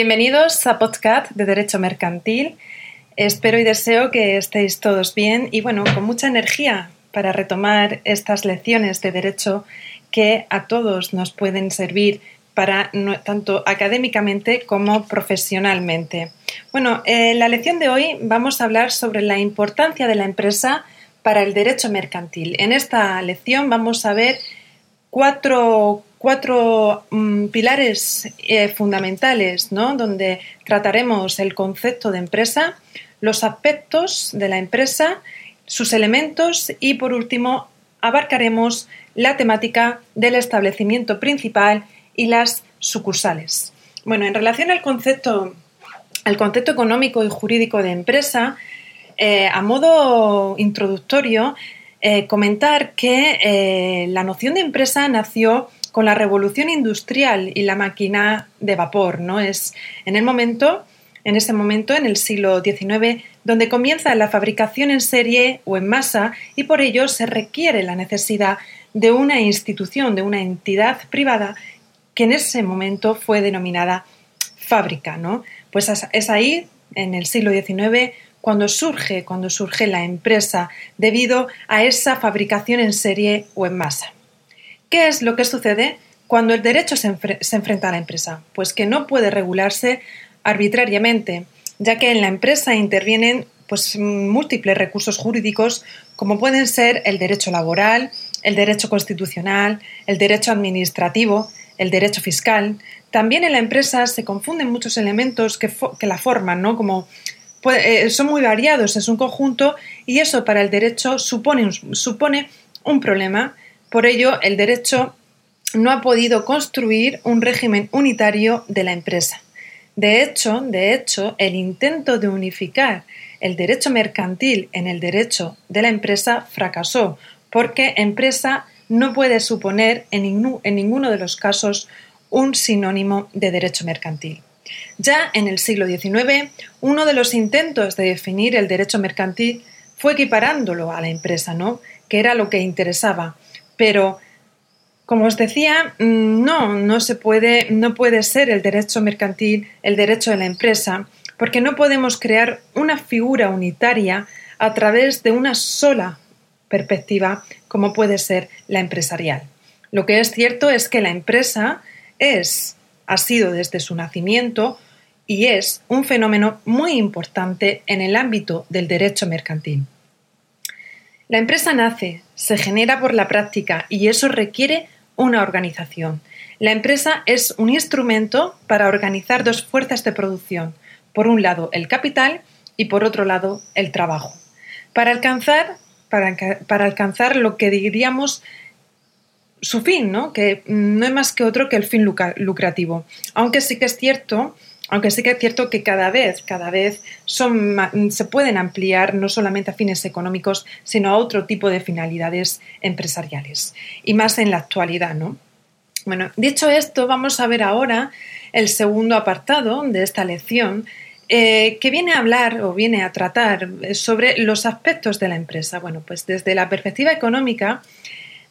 Bienvenidos a Podcast de Derecho Mercantil. Espero y deseo que estéis todos bien y bueno, con mucha energía para retomar estas lecciones de derecho que a todos nos pueden servir tanto académicamente como profesionalmente. Bueno, en la lección de hoy vamos a hablar sobre la importancia de la empresa para el derecho mercantil. En esta lección vamos a ver cuatro, mm, pilares eh, fundamentales, ¿no? donde trataremos el concepto de empresa, los aspectos de la empresa, sus elementos y, por último, abarcaremos la temática del establecimiento principal y las sucursales. Bueno, en relación al concepto, al concepto económico y jurídico de empresa, eh, a modo introductorio, eh, comentar que la noción de empresa nació con la revolución industrial y la máquina de vapor, ¿no? Es en el momento, en ese momento, en el siglo XIX, donde comienza la fabricación en serie o en masa y por ello se requiere la necesidad de una institución, de una entidad privada que en ese momento fue denominada fábrica, ¿no? Pues es ahí, en el siglo XIX, cuando surge, cuando surge la empresa debido a esa fabricación en serie o en masa. ¿Qué es lo que sucede cuando el derecho se, enfrenta a la empresa? Pues que no puede regularse arbitrariamente, ya que en la empresa intervienen pues, múltiples recursos jurídicos como pueden ser el derecho laboral, el derecho constitucional, el derecho administrativo, el derecho fiscal. También en la empresa se confunden muchos elementos que, la forman, ¿no? como eh, son muy variados, es un conjunto y eso para el derecho supone supone un problema. Por ello, el derecho no ha podido construir un régimen unitario de la empresa. De hecho, de hecho, el intento de unificar el derecho mercantil en el derecho de la empresa fracasó, porque empresa no puede suponer en, en ninguno de los casos un sinónimo de derecho mercantil. Ya en el siglo XIX, uno de los intentos de definir el derecho mercantil fue equiparándolo a la empresa, ¿no? Que era lo que interesaba. Pero, como os decía, mm, no, no se puede, no puede ser el derecho mercantil el derecho de la empresa, porque no podemos crear una figura unitaria a través de una sola perspectiva, como puede ser la empresarial. Lo que es cierto es que la empresa es ha sido desde su nacimiento y es un fenómeno muy importante en el ámbito del derecho mercantil. La empresa nace, se genera por la práctica y eso requiere una organización. La empresa es un instrumento para organizar dos fuerzas de producción, por un lado el capital y por otro lado el trabajo, para alcanzar, para, para alcanzar lo que diríamos su fin, ¿no? Que no es más que otro que el fin lucrativo. Aunque sí que es cierto, aunque sí que es cierto que cada vez, cada vez se pueden ampliar no solamente a fines económicos, sino a otro tipo de finalidades empresariales. Y más en la actualidad, ¿no? Bueno, dicho esto, vamos a ver ahora el segundo apartado de esta lección, eh, que viene a hablar o viene a tratar sobre los aspectos de la empresa. Bueno, pues desde la perspectiva económica,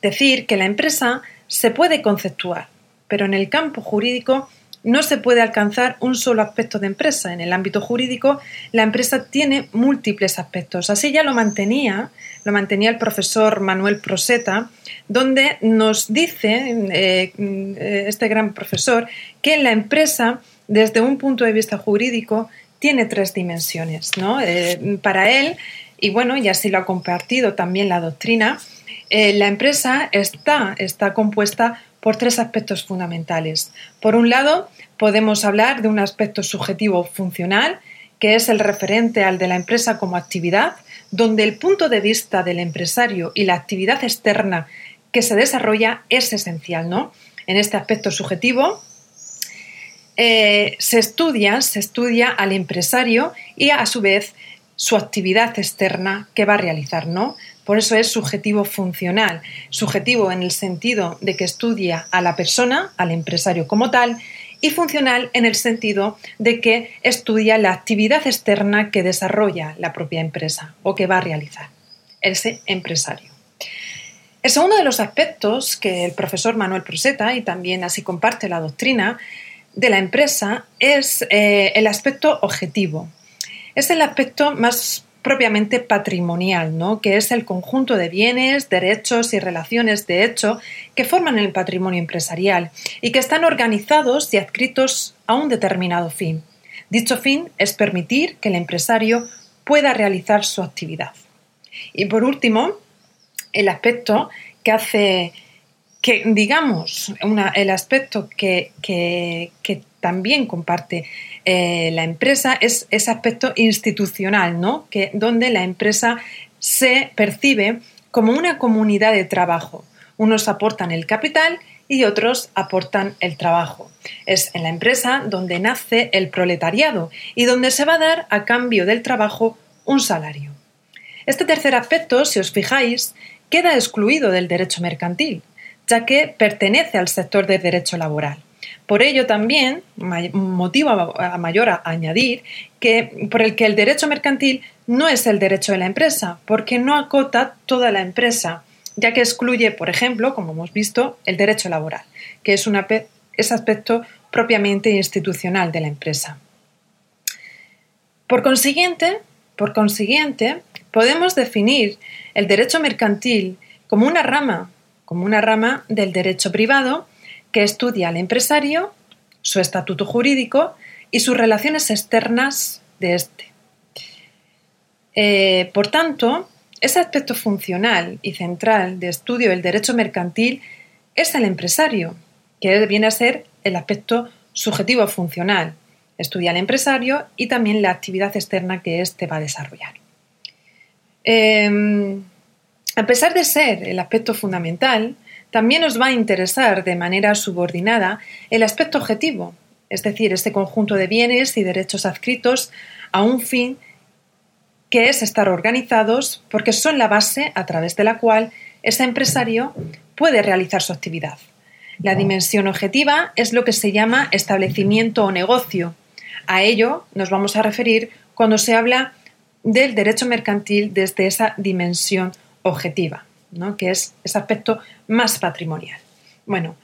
decir que la empresa se puede conceptuar, pero en el campo jurídico no se puede alcanzar un solo aspecto de empresa. En el ámbito jurídico, la empresa tiene múltiples aspectos. Así ya lo mantenía, lo mantenía el profesor Manuel Proseta, donde nos dice eh, este gran profesor que la empresa, desde un punto de vista jurídico, tiene tres dimensiones. ¿no? Eh, para él, y bueno, y así lo ha compartido también la doctrina, eh, la empresa está, está compuesta por tres aspectos fundamentales. Por un lado, podemos hablar de un aspecto subjetivo funcional, que es el referente al de la empresa como actividad, donde el punto de vista del empresario y la actividad externa que se desarrolla es esencial, ¿no? En este aspecto subjetivo eh, se estudia, se estudia al empresario y a su vez su actividad externa que va a realizar, ¿no? Por eso es subjetivo funcional. Subjetivo en el sentido de que estudia a la persona, al empresario como tal, y funcional en el sentido de que estudia la actividad externa que desarrolla la propia empresa o que va a realizar ese empresario. El segundo de los aspectos que el profesor Manuel Proseta, y también así comparte la doctrina, de la empresa es eh, el aspecto objetivo. Es el aspecto más propiamente patrimonial, ¿no? que es el conjunto de bienes, derechos y relaciones de hecho que forman el patrimonio empresarial y que están organizados y adscritos a un determinado fin. Dicho fin es permitir que el empresario pueda realizar su actividad. Y por último, el aspecto que hace que, digamos, el aspecto que, también comparte eh, la empresa es ese aspecto institucional, ¿no? Que, donde la empresa se percibe como una comunidad de trabajo. Unos aportan el capital y otros aportan el trabajo. Es en la empresa donde nace el proletariado y donde se va a dar a cambio del trabajo un salario. Este tercer aspecto, si os fijáis, queda excluido del derecho mercantil, ya que pertenece al sector del derecho laboral. Por ello también, motivo a mayor a añadir, que por el que el derecho mercantil no es el derecho de la empresa, porque no acota toda la empresa, ya que excluye, por ejemplo, como hemos visto, el derecho laboral, que es un aspecto propiamente institucional de la empresa. Por consiguiente, por consiguiente, podemos definir el derecho mercantil como una rama, como una rama del derecho privado que estudia al empresario, su estatuto jurídico y sus relaciones externas de éste. Eh, por tanto, ese aspecto funcional y central de estudio del derecho mercantil es el empresario, que viene a ser el aspecto subjetivo funcional. Estudia al empresario y también la actividad externa que éste va a desarrollar. Em, a pesar de ser el aspecto fundamental, también nos va a interesar de manera subordinada el aspecto objetivo, es decir, este conjunto de bienes y derechos adscritos a un fin que es estar organizados porque son la base a través de la cual ese empresario puede realizar su actividad. La dimensión objetiva es lo que se llama establecimiento o negocio. A ello nos vamos a referir cuando se habla del derecho mercantil desde esa dimensión objetiva, que es ese aspecto más patrimonial. Bueno,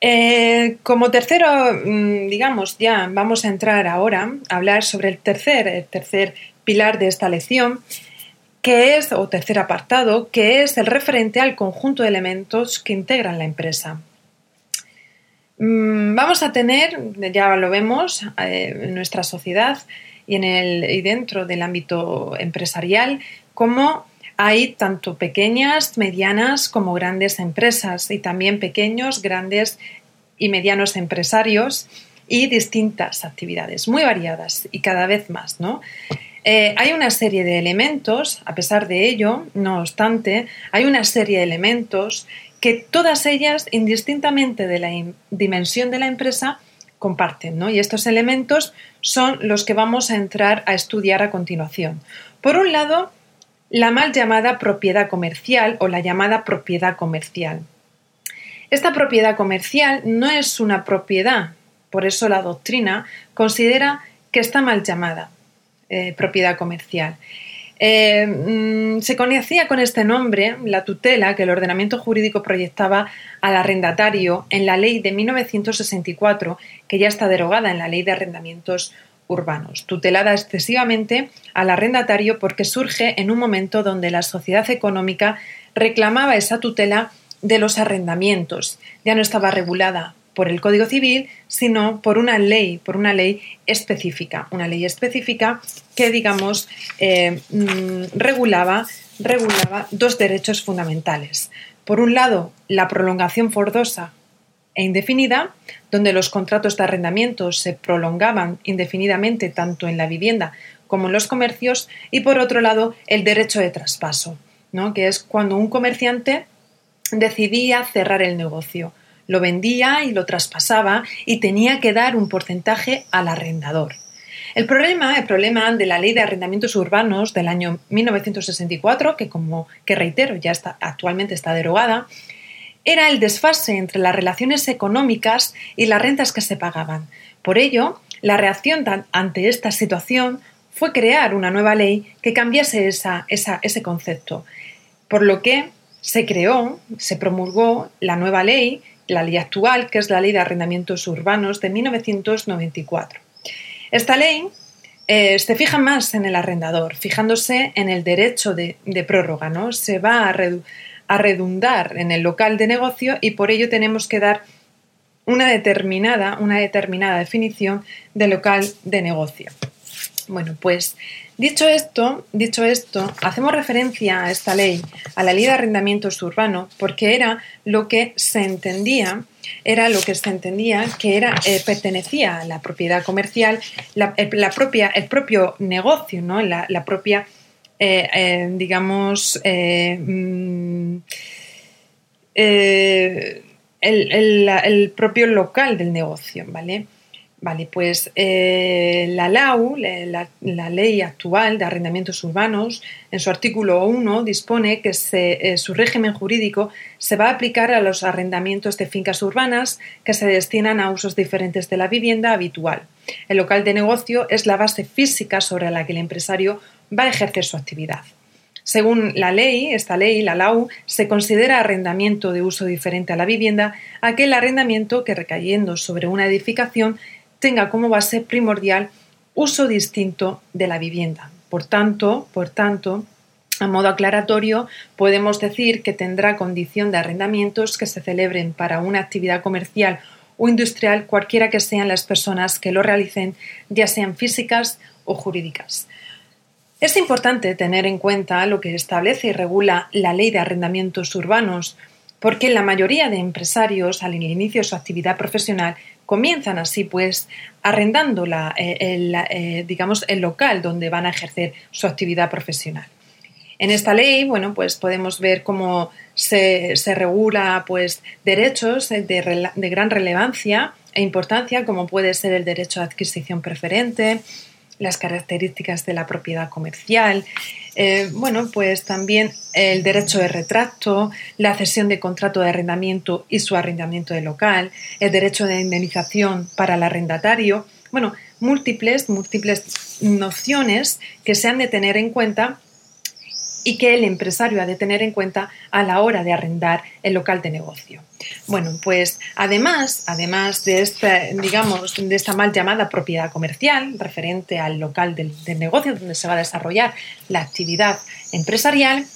eh, como tercero, mm, digamos, ya vamos a entrar ahora a hablar sobre el tercer, el tercer pilar de esta lección, que es, o tercer apartado, que es el referente al conjunto de elementos que integran la empresa. Mm, vamos a tener, ya lo vemos eh, en nuestra sociedad, y, en el, y dentro del ámbito empresarial, como hay tanto pequeñas, medianas como grandes empresas y también pequeños, grandes y medianos empresarios y distintas actividades, muy variadas y cada vez más, ¿no? Eh, hay una serie de elementos, a pesar de ello, no obstante, hay una serie de elementos que todas ellas, indistintamente de la dimensión de la empresa, comparten, ¿no? Y estos elementos son los que vamos a entrar a estudiar a continuación. Por un lado, la mal llamada propiedad comercial o la llamada propiedad comercial. Esta propiedad comercial no es una propiedad, por eso la doctrina considera que está mal llamada eh, propiedad comercial. Eh, mm, se conocía con este nombre la tutela que el ordenamiento jurídico proyectaba al arrendatario en la ley de 1964, que ya está derogada en la ley de arrendamientos urbanos, tutelada excesivamente al arrendatario porque surge en un momento donde la sociedad económica reclamaba esa tutela de los arrendamientos. Ya no estaba regulada por el Código Civil, sino por una ley, por una ley específica, una ley específica que, digamos, eh, mm, regulaba, regulaba dos derechos fundamentales. Por un lado, la prolongación forzosa e indefinida, donde los contratos de arrendamiento se prolongaban indefinidamente tanto en la vivienda como en los comercios, y por otro lado, el derecho de traspaso, ¿no? que es cuando un comerciante decidía cerrar el negocio lo vendía y lo traspasaba y tenía que dar un porcentaje al arrendador. El problema, el problema de la Ley de Arrendamientos Urbanos del año 1964, que como que reitero ya está actualmente está derogada, era el desfase entre las relaciones económicas y las rentas que se pagaban. Por ello, la reacción ante esta situación fue crear una nueva ley que cambiase ese concepto, por lo que se creó, se promulgó la nueva ley la ley actual, que es la Ley de Arrendamientos Urbanos de 1994. Esta ley eh, se fija más en el arrendador, fijándose en el derecho de, prórroga, ¿no? Se va a, a redundar en el local de negocio y por ello tenemos que dar una determinada, una determinada definición de local de negocio. Bueno, pues dicho esto, dicho esto, hacemos referencia a esta ley, a la ley de arrendamientos urbano, porque era lo que se entendía, era lo que se entendía que era eh, pertenecía a la propiedad comercial, la, eh, propia, el propio negocio, ¿no? la, propia, eh, digamos, mm, el, propio local del negocio, ¿vale? Vale, pues eh, la LAU, la, Ley Actual de Arrendamientos Urbanos, en su artículo 1 dispone que eh, su régimen jurídico se va a aplicar a los arrendamientos de fincas urbanas que se destinan a usos diferentes de la vivienda habitual. El local de negocio es la base física sobre la que el empresario va a ejercer su actividad. Según la ley, esta ley, la LAU, se considera arrendamiento de uso diferente a la vivienda aquel arrendamiento que recayendo sobre una edificación tenga como base primordial uso distinto de la vivienda. Por tanto, por tanto, a modo aclaratorio, podemos decir que tendrá condición de arrendamientos que se celebren para una actividad comercial o industrial cualquiera que sean las personas que lo realicen, ya sean físicas o jurídicas. Es importante tener en cuenta lo que establece y regula la ley de arrendamientos urbanos, porque la mayoría de empresarios al inicio de su actividad profesional comienzan así pues arrendando la, eh, el, eh, digamos, el local donde van a ejercer su actividad profesional. En esta ley, bueno, pues podemos ver cómo se, regula pues derechos de, de gran relevancia e importancia, como puede ser el derecho a adquisición preferente, las características de la propiedad comercial, eh, bueno, pues también el derecho de retracto, la cesión de contrato de arrendamiento y su arrendamiento de local, el derecho de indemnización para el arrendatario, bueno, múltiples, múltiples nociones que se han de tener en cuenta y que el empresario ha de tener en cuenta a la hora de arrendar el local de negocio. Bueno, pues además, además de esta, digamos, de esta mal llamada propiedad comercial, referente al local del, negocio donde se va a desarrollar la actividad empresarial,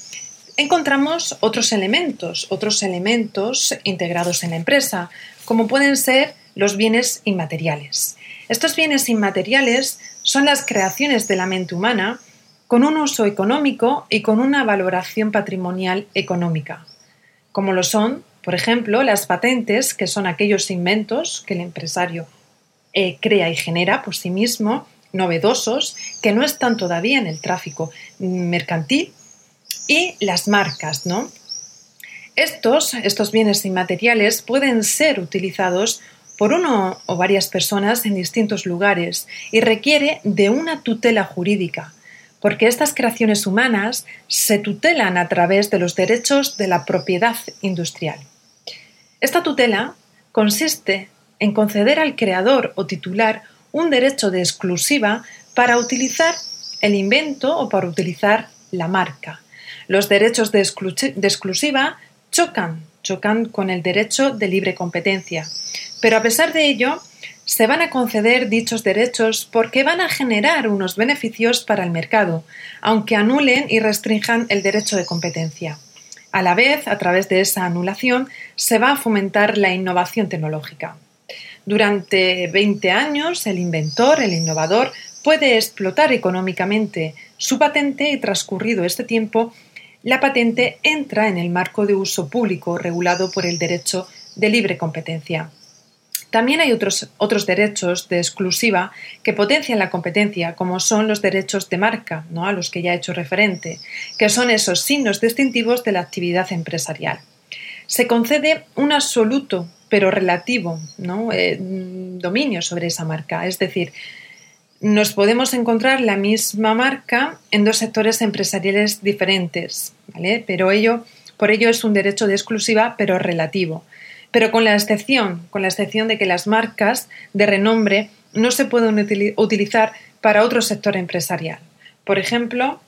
encontramos otros elementos, otros elementos integrados en la empresa, como pueden ser los bienes inmateriales. Estos bienes inmateriales son las creaciones de la mente humana con un uso económico y con una valoración patrimonial económica, como lo son, por ejemplo, las patentes, que son aquellos inventos que el empresario eh, crea y genera por sí mismo, novedosos, que no están todavía en el tráfico mercantil, y las marcas, ¿no? Estos, estos bienes inmateriales pueden ser utilizados por uno o varias personas en distintos lugares y requiere de una tutela jurídica, porque estas creaciones humanas se tutelan a través de los derechos de la propiedad industrial. Esta tutela consiste en conceder al creador o titular un derecho de exclusiva para utilizar el invento o para utilizar la marca. Los derechos de, exclusiva chocan, chocan con el derecho de libre competencia, pero a pesar de ello, se van a conceder dichos derechos porque van a generar unos beneficios para el mercado, aunque anulen y restrinjan el derecho de competencia. A la vez, a través de esa anulación, se va a fomentar la innovación tecnológica. Durante 20 años, el inventor, el innovador, puede explotar económicamente su patente y transcurrido este tiempo, la patente entra en el marco de uso público regulado por el derecho de libre competencia. También hay otros, otros derechos de exclusiva que potencian la competencia, como son los derechos de marca, ¿no? a los que ya he hecho referente, que son esos signos distintivos de la actividad empresarial. Se concede un absoluto, pero relativo. Eh, dominio sobre esa marca. Es decir, nos podemos encontrar la misma marca en dos sectores empresariales diferentes, ¿vale? Pero ello, por ello es un derecho de exclusiva, pero relativo pero con la excepción, con la excepción de que las marcas de renombre no se pueden utilizar para otro sector empresarial. Por ejemplo,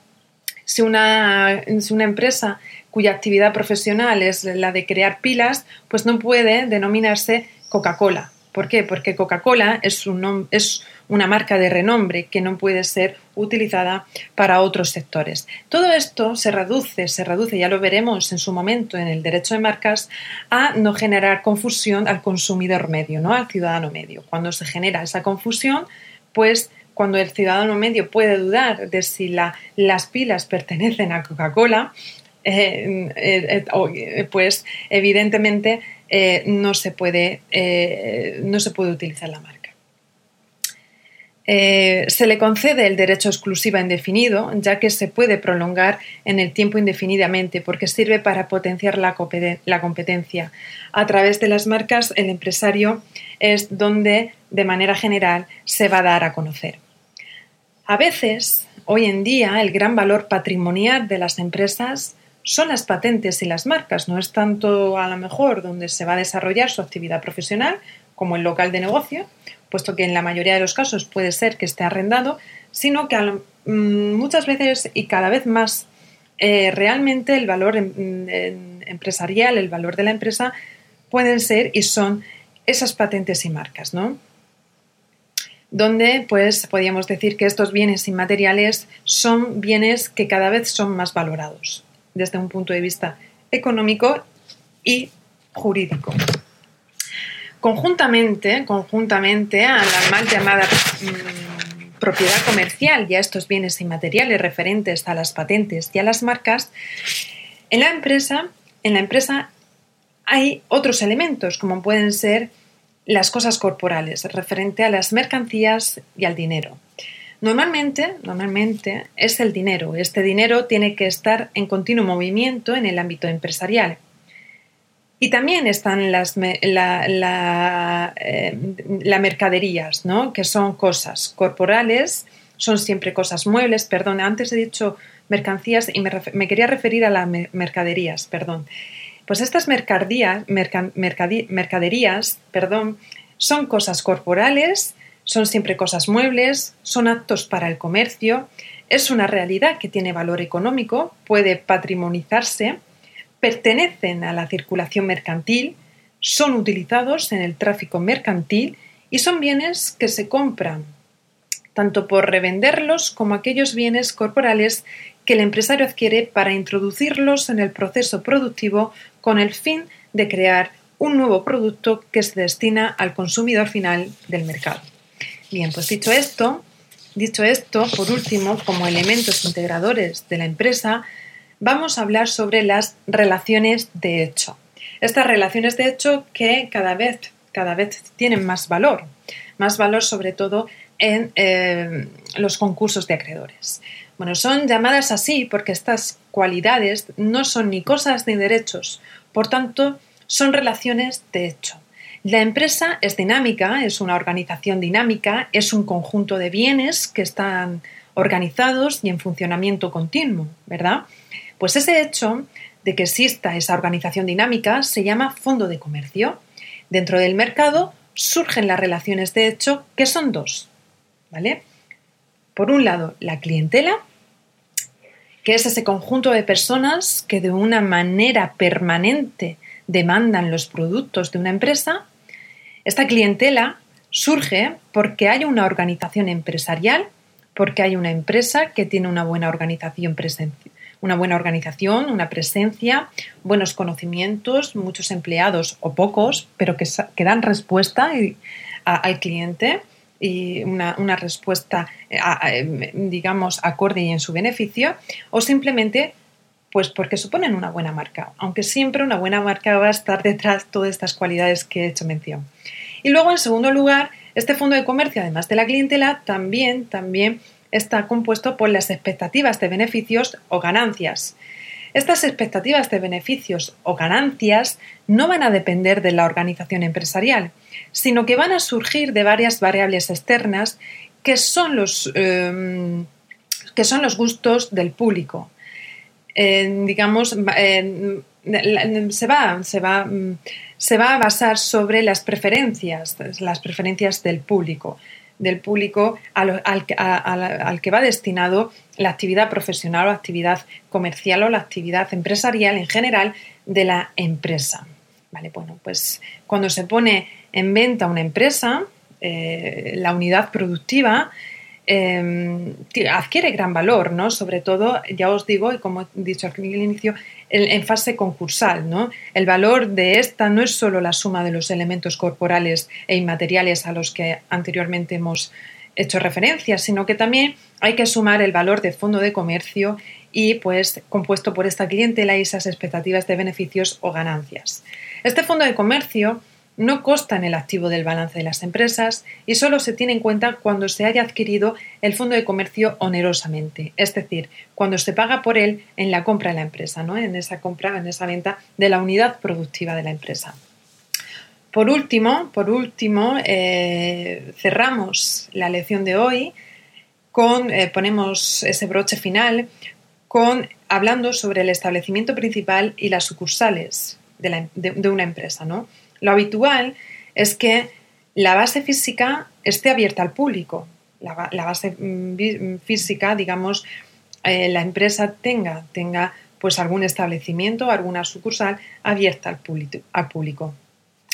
Si una, si una empresa cuya actividad profesional es la de crear pilas, pues no puede denominarse Coca-Cola. ¿Por qué? Porque Coca-Cola es, un, es una marca de renombre que no puede ser utilizada para otros sectores. Todo esto se reduce, se reduce, ya lo veremos en su momento en el derecho de marcas, a no generar confusión al consumidor medio, ¿no? al ciudadano medio. Cuando se genera esa confusión, pues cuando el ciudadano medio puede dudar de si las pilas pertenecen a Coca-Cola, eh, eh, eh, pues evidentemente no, se puede, no se puede utilizar la marca. Se le concede el derecho exclusivo indefinido, ya que se puede prolongar en el tiempo indefinidamente, porque sirve para potenciar la, la competencia. A través de las marcas, el empresario es donde, de manera general, se va a dar a conocer. A veces, hoy en día, el gran valor patrimonial de las empresas son las patentes y las marcas, no es tanto a lo mejor donde se va a desarrollar su actividad profesional como el local de negocio, puesto que en la mayoría de los casos puede ser que esté arrendado, sino que mm, muchas veces y cada vez más eh, realmente el valor empresarial, el valor de la empresa pueden ser y son esas patentes y marcas, ¿no? donde pues podríamos decir que estos bienes inmateriales son bienes que cada vez son más valorados desde un punto de vista económico y jurídico. Conjuntamente, conjuntamente a la mal llamada mm, propiedad comercial y a estos bienes inmateriales referentes a las patentes y a las marcas, en la empresa, en la empresa hay otros elementos como pueden ser las cosas corporales, referente a las mercancías y al dinero. Normalmente, normalmente es el dinero. Este dinero tiene que estar en continuo movimiento en el ámbito empresarial. Y también están las la, eh, mercaderías, ¿no? que son cosas corporales, son siempre cosas muebles. Perdón, antes he dicho mercancías y me, quería referir a las mercaderías, perdón. Pues estas mercaderías perdón, son cosas corporales, son siempre cosas muebles, son actos para el comercio, es una realidad que tiene valor económico, puede patrimonizarse, pertenecen a la circulación mercantil, son utilizados en el tráfico mercantil y son bienes que se compran, tanto por revenderlos como aquellos bienes corporales que el empresario adquiere para introducirlos en el proceso productivo con el fin de crear un nuevo producto que se destina al consumidor final del mercado. Bien, pues dicho esto, dicho esto, por último, como elementos integradores de la empresa, vamos a hablar sobre las relaciones de hecho. Estas relaciones de hecho que cada vez, cada vez tienen más valor, más valor sobre todo en eh, los concursos de acreedores. Bueno, son llamadas así porque estas cualidades no son ni cosas ni derechos, por tanto, son relaciones de hecho. La empresa es dinámica, es una organización dinámica, es un conjunto de bienes que están organizados y en funcionamiento continuo, ¿verdad? Pues ese hecho de que exista esa organización dinámica se llama fondo de comercio. Dentro del mercado surgen las relaciones de hecho, que son dos, ¿vale? Por un lado, la clientela que es ese conjunto de personas que de una manera permanente demandan los productos de una empresa, esta clientela surge porque hay una organización empresarial, porque hay una empresa que tiene una buena organización, una buena organización, una presencia, buenos conocimientos, muchos empleados o pocos, pero que, dan respuesta al cliente y una, respuesta, eh, digamos, acorde y en su beneficio, o simplemente pues porque suponen una buena marca, aunque siempre una buena marca va a estar detrás de todas estas cualidades que he hecho mención. Y luego, en segundo lugar, este fondo de comercio, además de la clientela, también, también está compuesto por las expectativas de beneficios o ganancias. Estas expectativas de beneficios o ganancias no van a depender de la organización empresarial, sino que van a surgir de varias variables externas que son los, em, que son los gustos del público. digamos, se, va, se, va, se va a basar sobre las preferencias, las preferencias del público. Del público al, al, que va destinado la actividad profesional o actividad comercial o la actividad empresarial en general de la empresa. Vale, bueno, pues cuando se pone en venta una empresa, eh, la unidad productiva em, adquiere gran valor, ¿no? Sobre todo, ya os digo, y como he dicho al inicio, en fase concursal, ¿no? El valor de esta no es solo la suma de los elementos corporales e inmateriales a los que anteriormente hemos hecho referencia, sino que también hay que sumar el valor de fondo de comercio y pues compuesto por esta clientela y esas expectativas de beneficios o ganancias. Este fondo de comercio no consta en el activo del balance de las empresas y solo se tiene en cuenta cuando se haya adquirido el fondo de comercio onerosamente, es decir, cuando se paga por él en la compra de la empresa, ¿no? en esa compra, en esa venta de la unidad productiva de la empresa. Por último, por último eh, cerramos la lección de hoy con, eh, ponemos ese broche final con hablando sobre el establecimiento principal y las sucursales de, una empresa. ¿no? Lo habitual es que la base física esté abierta al público. La, base mm, física, digamos, eh, la empresa tenga, tenga pues algún establecimiento, alguna sucursal abierta al público, al público.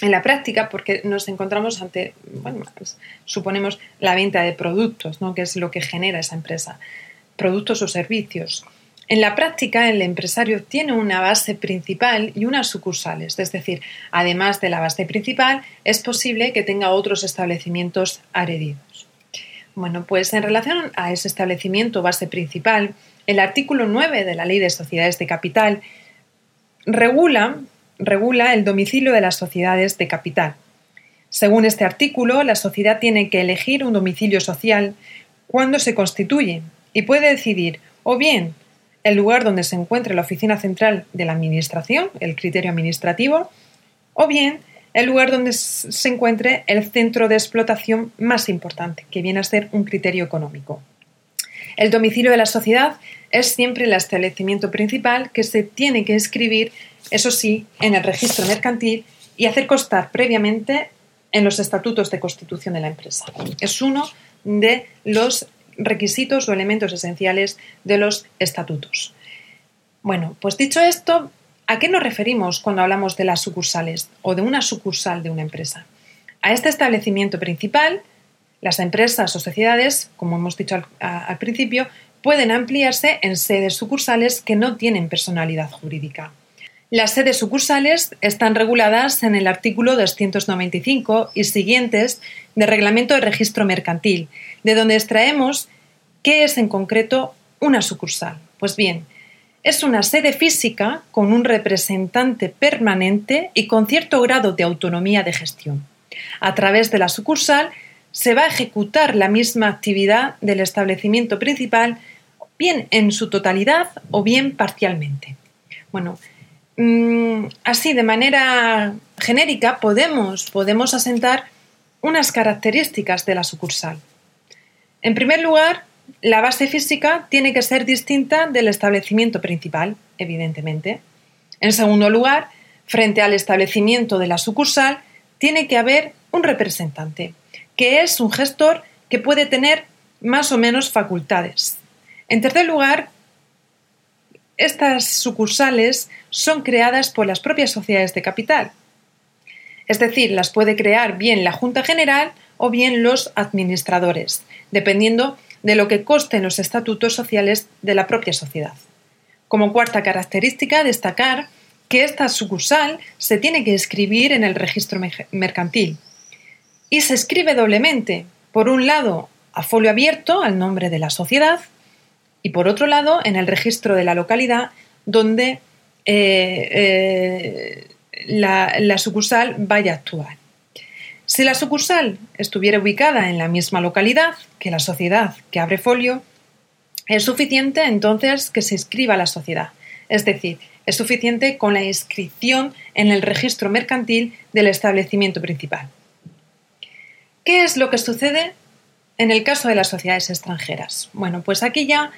En la práctica, porque nos encontramos ante, bueno, pues, suponemos la venta de productos, ¿no? que es lo que genera esa empresa, productos o servicios. En la práctica, el empresario tiene una base principal y unas sucursales, es decir, además de la base principal, es posible que tenga otros establecimientos adheridos. Bueno, pues en relación a ese establecimiento base principal, el artículo 9 de la Ley de Sociedades de Capital regula, regula el domicilio de las sociedades de capital. Según este artículo, la sociedad tiene que elegir un domicilio social cuando se constituye y puede decidir o bien el lugar donde se encuentre la oficina central de la Administración, el criterio administrativo, o bien el lugar donde se encuentre el centro de explotación más importante, que viene a ser un criterio económico. El domicilio de la sociedad es siempre el establecimiento principal que se tiene que escribir, eso sí, en el registro mercantil y hacer constar previamente en los estatutos de constitución de la empresa. Es uno de los requisitos o elementos esenciales de los estatutos. Bueno, pues dicho esto, ¿a qué nos referimos cuando hablamos de las sucursales o de una sucursal de una empresa? A este establecimiento principal, las empresas o sociedades, como hemos dicho al, principio, pueden ampliarse en sedes sucursales que no tienen personalidad jurídica. Las sedes sucursales están reguladas en el artículo 295 y siguientes del Reglamento de Registro Mercantil, de donde extraemos qué es en concreto una sucursal. Pues bien, es una sede física con un representante permanente y con cierto grado de autonomía de gestión. A través de la sucursal se va a ejecutar la misma actividad del establecimiento principal, bien en su totalidad o bien parcialmente. Bueno, Mm, así, de manera genérica, podemos, podemos asentar unas características de la sucursal. En primer lugar, la base física tiene que ser distinta del establecimiento principal, evidentemente. En segundo lugar, frente al establecimiento de la sucursal, tiene que haber un representante, que es un gestor que puede tener más o menos facultades. En tercer lugar, estas sucursales son creadas por las propias sociedades de capital. Es decir, las puede crear bien la Junta General o bien los administradores, dependiendo de lo que costen los estatutos sociales de la propia sociedad. Como cuarta característica, destacar que esta sucursal se tiene que escribir en el registro mercantil. Y se escribe doblemente, por un lado, a folio abierto al nombre de la sociedad y por otro lado en el registro de la localidad donde eh, eh, la, sucursal vaya a actuar. Si la sucursal estuviera ubicada en la misma localidad que la sociedad que abre folio, es suficiente entonces que se inscriba la sociedad. Es decir, es suficiente con la inscripción en el registro mercantil del establecimiento principal. ¿Qué es lo que sucede en el caso de las sociedades extranjeras? Bueno, pues aquí ya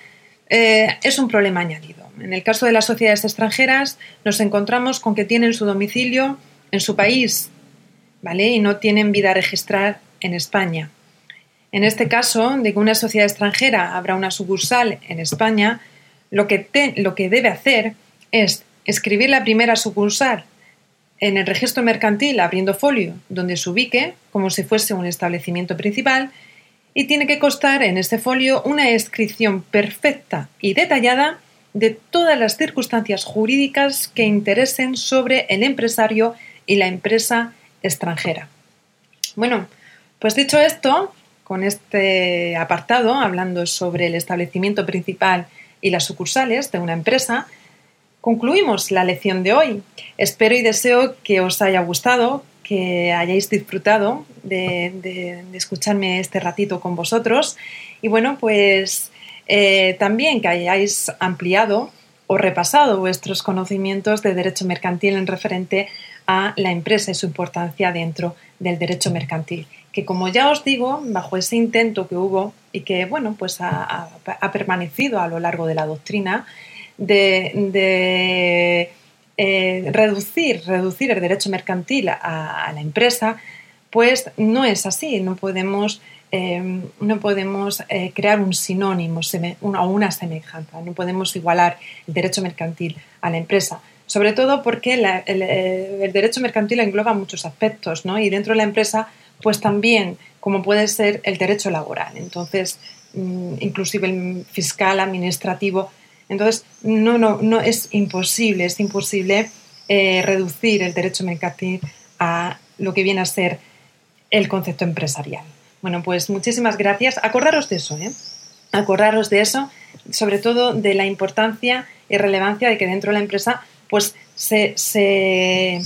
eh, es un problema añadido. En el caso de las sociedades extranjeras nos encontramos con que tienen su domicilio en su país, Y no tienen vida registral en España. En este caso, de que una sociedad extranjera abra una sucursal en España, lo que, lo que debe hacer es escribir la primera sucursal en el registro mercantil abriendo folio donde se ubique, como si fuese un establecimiento principal, y tiene que constar en este folio una descripción perfecta y detallada de todas las circunstancias jurídicas que interesen sobre el empresario y la empresa extranjera. Bueno, pues dicho esto, con este apartado, hablando sobre el establecimiento principal y las sucursales de una empresa, concluimos la lección de hoy. Espero y deseo que os haya gustado, que hayáis disfrutado de, escucharme este ratito con vosotros y bueno, pues eh, también que hayáis ampliado o repasado vuestros conocimientos de derecho mercantil en referente a la empresa y su importancia dentro del derecho mercantil. Que como ya os digo, bajo ese intento que hubo y que bueno, pues ha, permanecido a lo largo de la doctrina de, eh, reducir, reducir el derecho mercantil a, la empresa, pues no es así. No podemos eh, no podemos eh, crear un sinónimo o una semejanza, no podemos igualar el derecho mercantil a la empresa sobre todo porque eh, el, derecho mercantil engloba muchos aspectos, ¿no? Y dentro de la empresa, pues también, como puede ser el derecho laboral, entonces, mm, inclusive el fiscal, administrativo. Entonces, no, no, no es imposible, es imposible eh, reducir el derecho mercantil a lo que viene a ser el concepto empresarial. Bueno, pues muchísimas gracias. Acordaros de eso, ¿eh? Acordaros de eso, sobre todo de la importancia y relevancia de que dentro de la empresa pues se, se,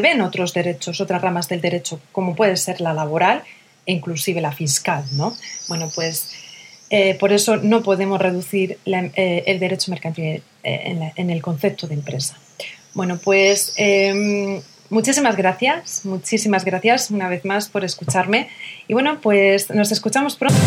ven otros derechos, otras ramas del derecho, como puede ser la laboral e inclusive la fiscal, ¿no? Bueno, pues eh, por eso no podemos reducir eh, el derecho mercantil eh, en, en, el concepto de empresa. Bueno, pues em, muchísimas gracias, muchísimas gracias una vez más por escucharme y bueno, pues nos escuchamos pronto.